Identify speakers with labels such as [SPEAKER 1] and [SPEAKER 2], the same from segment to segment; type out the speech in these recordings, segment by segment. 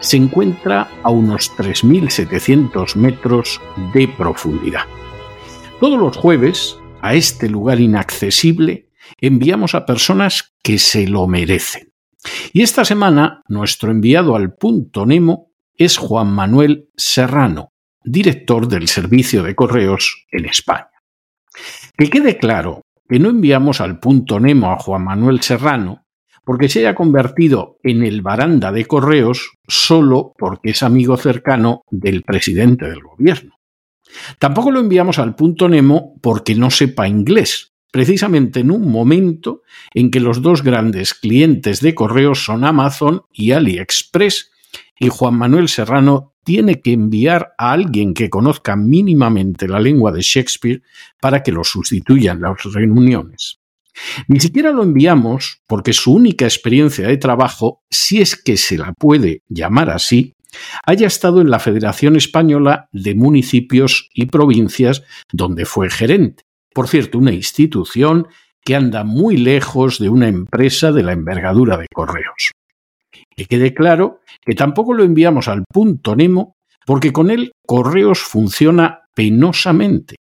[SPEAKER 1] se encuentra a unos 3.700 metros de profundidad. Todos los jueves, a este lugar inaccesible, enviamos a personas que se lo merecen. Y esta semana, nuestro enviado al punto Nemo es Juan Manuel Serrano, director del Servicio de Correos en España. Que quede claro que no enviamos al punto Nemo a Juan Manuel Serrano porque se haya convertido en el baranda de correos solo porque es amigo cercano del presidente del gobierno. Tampoco lo enviamos al punto Nemo porque no sepa inglés, precisamente en un momento en que los dos grandes clientes de correos son Amazon y AliExpress, y Juan Manuel Serrano tiene que enviar a alguien que conozca mínimamente la lengua de Shakespeare para que lo sustituya en las reuniones. Ni siquiera lo enviamos porque su única experiencia de trabajo, si es que se la puede llamar así, haya estado en la Federación Española de Municipios y Provincias, donde fue gerente. Por cierto, una institución que anda muy lejos de una empresa de la envergadura de correos. Que quede claro que tampoco lo enviamos al punto Nemo porque con él Correos funciona penosamente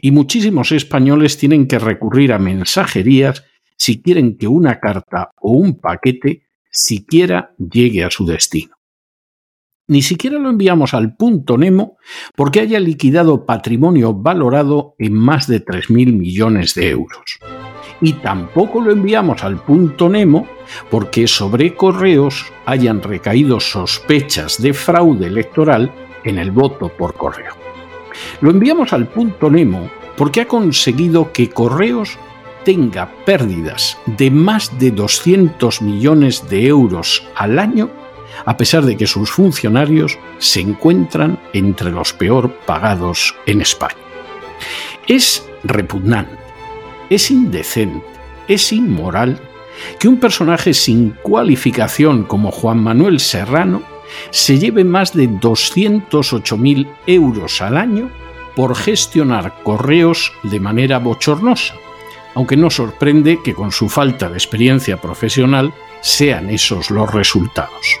[SPEAKER 1] y muchísimos españoles tienen que recurrir a mensajerías si quieren que una carta o un paquete siquiera llegue a su destino. Ni siquiera lo enviamos al punto Nemo porque haya liquidado patrimonio valorado en más de 3.000 millones de euros. Y tampoco lo enviamos al punto Nemo porque sobre correos hayan recaído sospechas de fraude electoral en el voto por correo. Lo enviamos al punto Nemo porque ha conseguido que Correos tenga pérdidas de más de 200 millones de euros al año, a pesar de que sus funcionarios se encuentran entre los peor pagados en España. Es repugnante, es indecente, es inmoral que un personaje sin cualificación como Juan Manuel Serrano se lleve más de 208.000 euros al año por gestionar correos de manera bochornosa, aunque no sorprende que con su falta de experiencia profesional sean esos los resultados.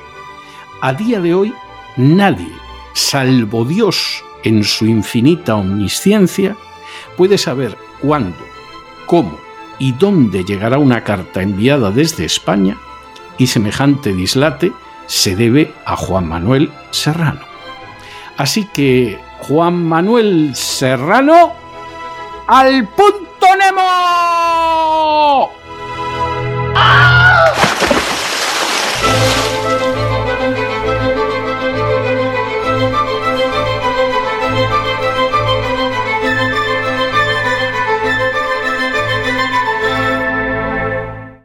[SPEAKER 1] A día de hoy, nadie, salvo Dios en su infinita omnisciencia, puede saber cuándo, cómo y dónde llegará una carta enviada desde España y semejante dislate se debe a Juan Manuel Serrano. Así que Juan Manuel Serrano al punto Nemo.